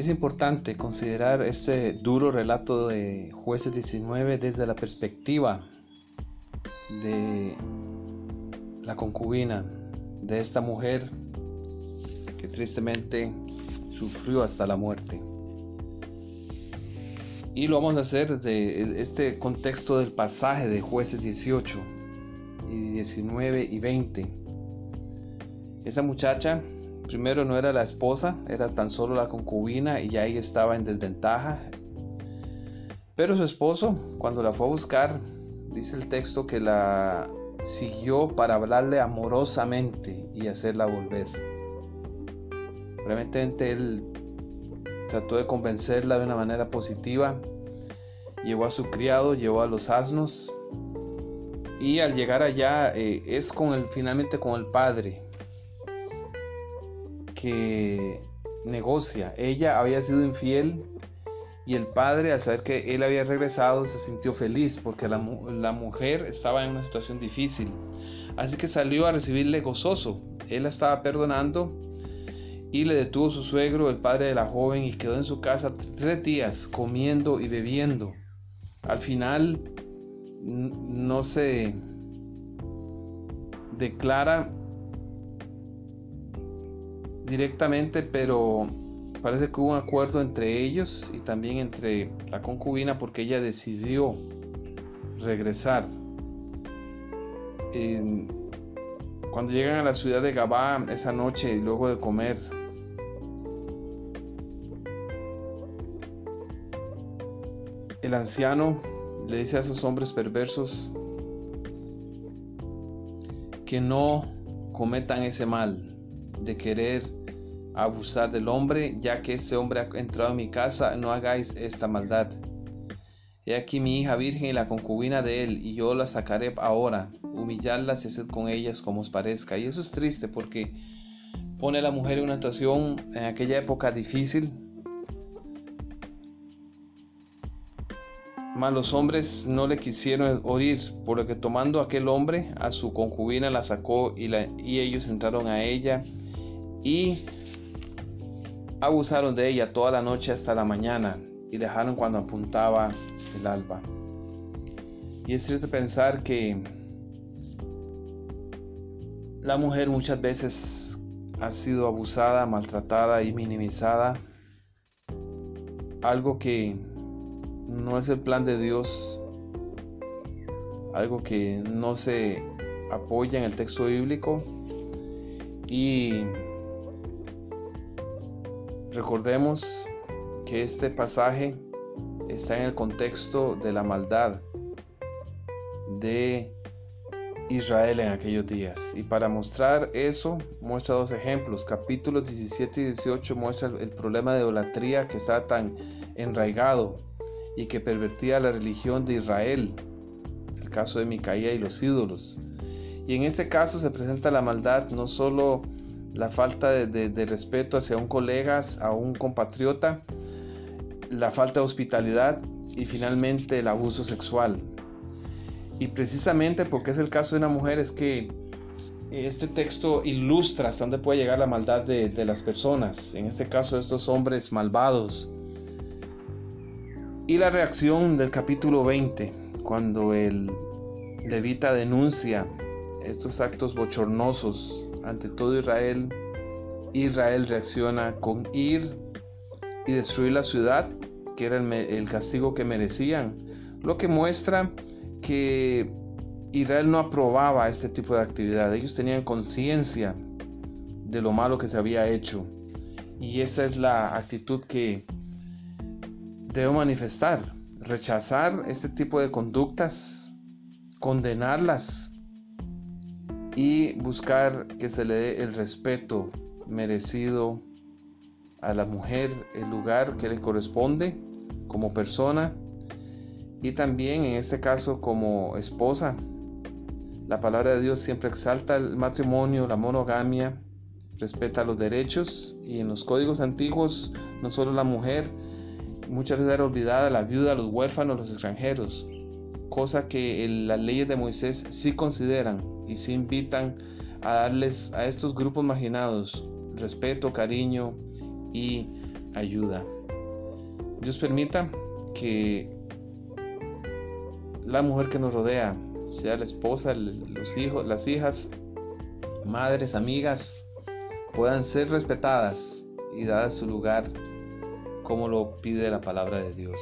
Es importante considerar este duro relato de jueces 19 desde la perspectiva de la concubina, de esta mujer que tristemente sufrió hasta la muerte. Y lo vamos a hacer de este contexto del pasaje de jueces 18 y 19 y 20. Esa muchacha Primero no era la esposa, era tan solo la concubina y ya ella estaba en desventaja. Pero su esposo, cuando la fue a buscar, dice el texto que la siguió para hablarle amorosamente y hacerla volver. Realmente él trató de convencerla de una manera positiva. Llevó a su criado, llevó a los asnos. Y al llegar allá eh, es con el, finalmente con el padre que negocia. Ella había sido infiel y el padre al saber que él había regresado se sintió feliz porque la, mujer estaba en una situación difícil. Así que salió a recibirle gozoso. Él la estaba perdonando y le detuvo su suegro, el padre de la joven, y quedó en su casa tres días comiendo y bebiendo. Al final no se declara directamente, pero parece que hubo un acuerdo entre ellos y también entre la concubina porque ella decidió regresar. cuando llegan a la ciudad de Gabá esa noche, luego de comer, el anciano le dice a esos hombres perversos que no cometan ese mal de querer abusar del hombre, ya que este hombre ha entrado en mi casa, no hagáis esta maldad. He aquí mi hija virgen y la concubina de él, y yo la sacaré ahora, humillarlas y hacer con ellas como os parezca. Y eso es triste porque pone a la mujer en una situación en aquella época difícil. Mas los hombres no le quisieron oír, por lo que tomando aquel hombre a su concubina la sacó y, la, y ellos entraron a ella y abusaron de ella toda la noche hasta la mañana y dejaron cuando apuntaba el alba. Y es triste pensar que la mujer muchas veces ha sido abusada, maltratada y minimizada. Algo que no es el plan de Dios. Algo que no se apoya en el texto bíblico. Y Recordemos que este pasaje está en el contexto de la maldad de Israel en aquellos días. Y para mostrar eso, muestra dos ejemplos. Capítulos 17 y 18 muestra el problema de idolatría que está tan enraigado y que pervertía la religión de Israel. El caso de Micaía y los ídolos. Y en este caso se presenta la maldad no solo la falta de, respeto hacia un colega, a un compatriota, la falta de hospitalidad y finalmente el abuso sexual. Y precisamente porque es el caso de una mujer es que este texto ilustra hasta dónde puede llegar la maldad de, de las personas, en este caso estos hombres malvados. Y la reacción del capítulo 20, cuando el levita denuncia estos actos bochornosos ante todo Israel, Israel reacciona con ir y destruir la ciudad, que era el, castigo que merecían, lo que muestra que Israel no aprobaba este tipo de actividad, ellos tenían conciencia de lo malo que se había hecho y esa es la actitud que debo manifestar, rechazar este tipo de conductas, condenarlas y buscar que se le dé el respeto merecido a la mujer, el lugar que le corresponde como persona y también en este caso como esposa. La palabra de Dios siempre exalta el matrimonio, la monogamia, respeta los derechos y en los códigos antiguos no solo la mujer, muchas veces era olvidada la viuda, los huérfanos, los extranjeros, cosa que las leyes de Moisés sí consideran y se invitan a darles a estos grupos marginados respeto, cariño y ayuda. Dios permita que la mujer que nos rodea, sea la esposa, los hijos, las hijas, madres, amigas, puedan ser respetadas y dadas su lugar como lo pide la palabra de Dios.